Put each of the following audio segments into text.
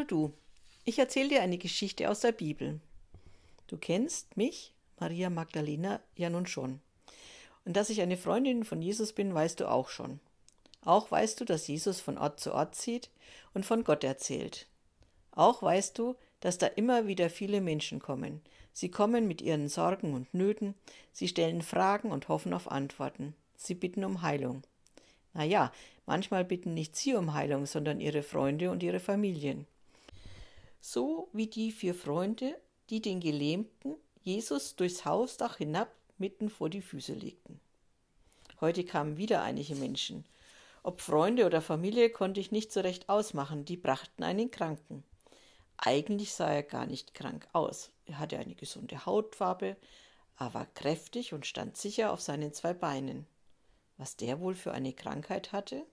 Hallo du, ich erzähle dir eine Geschichte aus der Bibel. Du kennst mich, Maria Magdalena, ja nun schon. Und dass ich eine Freundin von Jesus bin, weißt du auch schon. Auch weißt du, dass Jesus von Ort zu Ort zieht und von Gott erzählt. Auch weißt du, dass da immer wieder viele Menschen kommen. Sie kommen mit ihren Sorgen und Nöten, sie stellen Fragen und hoffen auf Antworten. Sie bitten um Heilung. Na ja, manchmal bitten nicht sie um Heilung, sondern ihre Freunde und ihre Familien so wie die vier Freunde, die den Gelähmten Jesus durchs Hausdach hinab mitten vor die Füße legten. Heute kamen wieder einige Menschen. Ob Freunde oder Familie konnte ich nicht so recht ausmachen, die brachten einen Kranken. Eigentlich sah er gar nicht krank aus. Er hatte eine gesunde Hautfarbe, aber kräftig und stand sicher auf seinen zwei Beinen. Was der wohl für eine Krankheit hatte?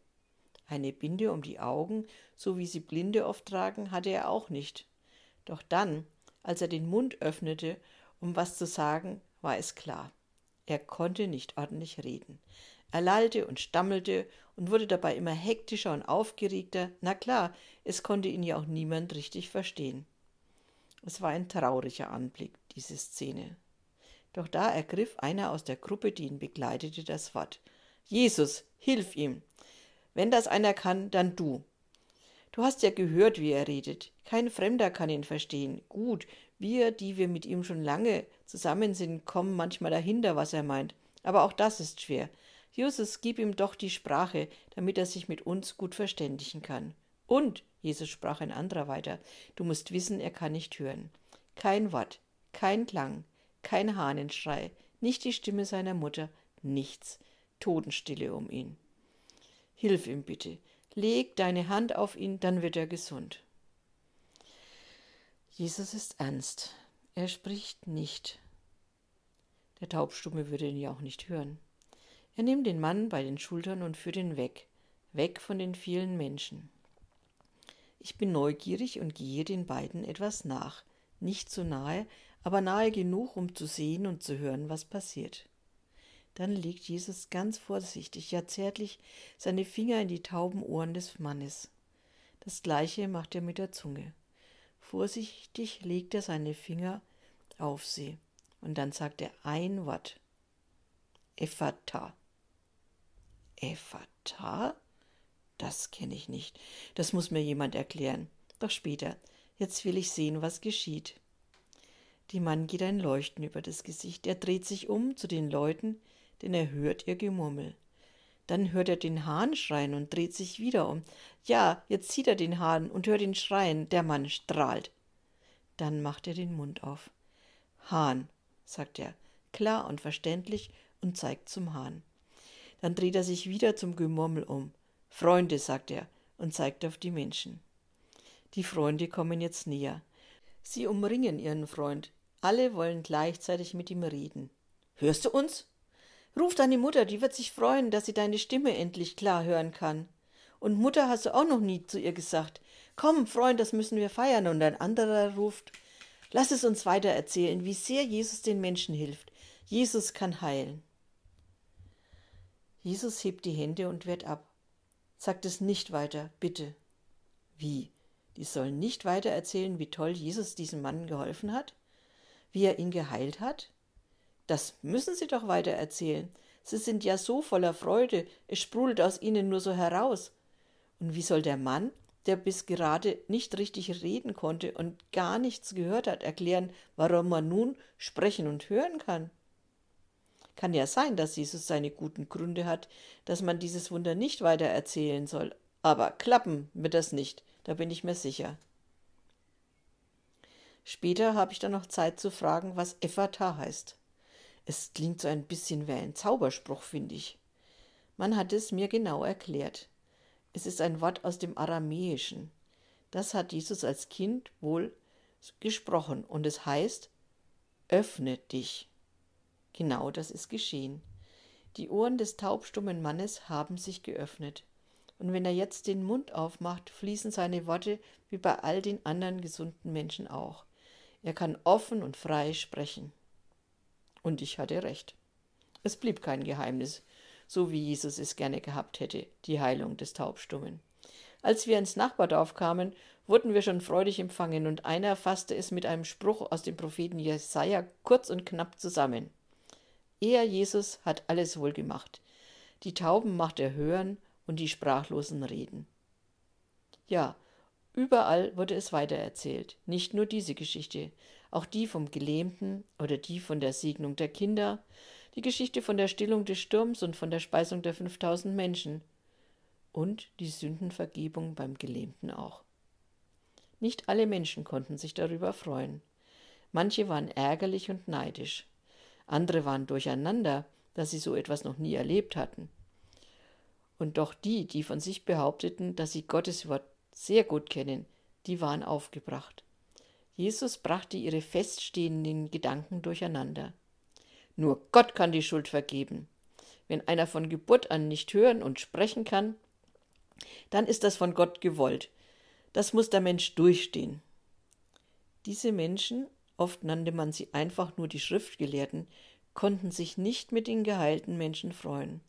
Eine Binde um die Augen, so wie sie Blinde oft tragen, hatte er auch nicht. Doch dann, als er den Mund öffnete, um was zu sagen, war es klar. Er konnte nicht ordentlich reden. Er lallte und stammelte und wurde dabei immer hektischer und aufgeregter. Na klar, es konnte ihn ja auch niemand richtig verstehen. Es war ein trauriger Anblick, diese Szene. Doch da ergriff einer aus der Gruppe, die ihn begleitete, das Wort. Jesus, hilf ihm! Wenn das einer kann, dann du. Du hast ja gehört, wie er redet. Kein Fremder kann ihn verstehen. Gut, wir, die wir mit ihm schon lange zusammen sind, kommen manchmal dahinter, was er meint. Aber auch das ist schwer. Jesus, gib ihm doch die Sprache, damit er sich mit uns gut verständigen kann. Und, Jesus sprach ein anderer weiter, du musst wissen, er kann nicht hören. Kein Wort, kein Klang, kein Hahnenschrei, nicht die Stimme seiner Mutter, nichts. Totenstille um ihn. Hilf ihm bitte. Leg deine Hand auf ihn, dann wird er gesund. Jesus ist ernst. Er spricht nicht. Der Taubstumme würde ihn ja auch nicht hören. Er nimmt den Mann bei den Schultern und führt ihn weg, weg von den vielen Menschen. Ich bin neugierig und gehe den beiden etwas nach, nicht zu nahe, aber nahe genug, um zu sehen und zu hören, was passiert. Dann legt Jesus ganz vorsichtig, ja zärtlich, seine Finger in die tauben Ohren des Mannes. Das gleiche macht er mit der Zunge. Vorsichtig legt er seine Finger auf sie, und dann sagt er ein Wort. Ephata. Ephata? Das kenne ich nicht. Das muss mir jemand erklären. Doch später. Jetzt will ich sehen, was geschieht. Dem Mann geht ein Leuchten über das Gesicht. Er dreht sich um zu den Leuten, denn er hört ihr Gemurmel. Dann hört er den Hahn schreien und dreht sich wieder um. Ja, jetzt sieht er den Hahn und hört ihn schreien. Der Mann strahlt. Dann macht er den Mund auf. Hahn, sagt er, klar und verständlich und zeigt zum Hahn. Dann dreht er sich wieder zum Gemurmel um. Freunde, sagt er und zeigt auf die Menschen. Die Freunde kommen jetzt näher. Sie umringen ihren Freund. Alle wollen gleichzeitig mit ihm reden. Hörst du uns? Ruf deine Mutter, die wird sich freuen, dass sie deine Stimme endlich klar hören kann. Und Mutter hast du auch noch nie zu ihr gesagt. Komm, Freund, das müssen wir feiern. Und ein anderer ruft, lass es uns weiter erzählen, wie sehr Jesus den Menschen hilft. Jesus kann heilen. Jesus hebt die Hände und wehrt ab. Sagt es nicht weiter, bitte. Wie? Die sollen nicht weiter erzählen, wie toll Jesus diesem Mann geholfen hat? Wie er ihn geheilt hat? Das müssen Sie doch weiter erzählen. Sie sind ja so voller Freude, es sprudelt aus Ihnen nur so heraus. Und wie soll der Mann, der bis gerade nicht richtig reden konnte und gar nichts gehört hat, erklären, warum man nun sprechen und hören kann? Kann ja sein, dass Jesus seine guten Gründe hat, dass man dieses Wunder nicht weiter erzählen soll. Aber klappen wird das nicht, da bin ich mir sicher. Später habe ich dann noch Zeit zu fragen, was Ephata heißt. Es klingt so ein bisschen wie ein Zauberspruch, finde ich. Man hat es mir genau erklärt. Es ist ein Wort aus dem Aramäischen. Das hat Jesus als Kind wohl gesprochen und es heißt, öffne dich. Genau das ist geschehen. Die Ohren des taubstummen Mannes haben sich geöffnet. Und wenn er jetzt den Mund aufmacht, fließen seine Worte wie bei all den anderen gesunden Menschen auch. Er kann offen und frei sprechen. Und ich hatte recht. Es blieb kein Geheimnis, so wie Jesus es gerne gehabt hätte, die Heilung des Taubstummen. Als wir ins Nachbardorf kamen, wurden wir schon freudig empfangen und einer fasste es mit einem Spruch aus dem Propheten Jesaja kurz und knapp zusammen. Er, Jesus, hat alles wohl gemacht. Die Tauben macht er hören und die Sprachlosen reden. Ja, überall wurde es weitererzählt, nicht nur diese Geschichte, auch die vom Gelähmten oder die von der Segnung der Kinder, die Geschichte von der Stillung des Sturms und von der Speisung der 5000 Menschen und die Sündenvergebung beim Gelähmten auch. Nicht alle Menschen konnten sich darüber freuen. Manche waren ärgerlich und neidisch. Andere waren durcheinander, dass sie so etwas noch nie erlebt hatten. Und doch die, die von sich behaupteten, dass sie Gottes Wort sehr gut kennen, die waren aufgebracht. Jesus brachte ihre feststehenden Gedanken durcheinander. Nur Gott kann die Schuld vergeben. Wenn einer von Geburt an nicht hören und sprechen kann, dann ist das von Gott gewollt. Das muss der Mensch durchstehen. Diese Menschen, oft nannte man sie einfach nur die Schriftgelehrten, konnten sich nicht mit den geheilten Menschen freuen.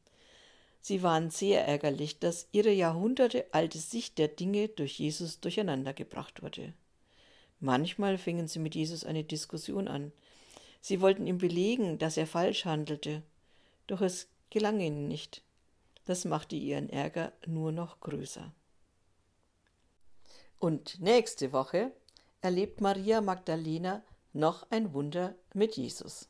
Sie waren sehr ärgerlich, dass ihre jahrhundertealte Sicht der Dinge durch Jesus durcheinandergebracht wurde. Manchmal fingen sie mit Jesus eine Diskussion an. Sie wollten ihm belegen, dass er falsch handelte, doch es gelang ihnen nicht. Das machte ihren Ärger nur noch größer. Und nächste Woche erlebt Maria Magdalena noch ein Wunder mit Jesus.